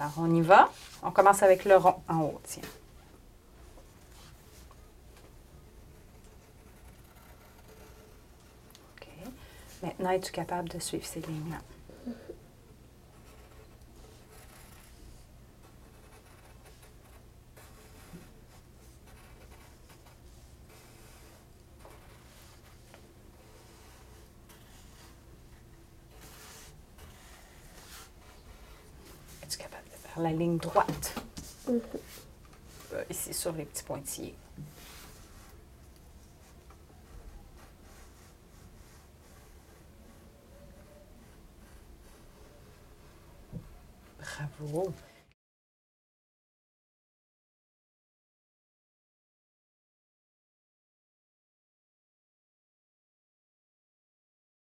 Alors, on y va. On commence avec le rond en haut, tiens. OK. Maintenant, es-tu capable de suivre ces lignes-là? Es-tu la ligne droite? Euh, ici, sur les petits pointillés. Bravo.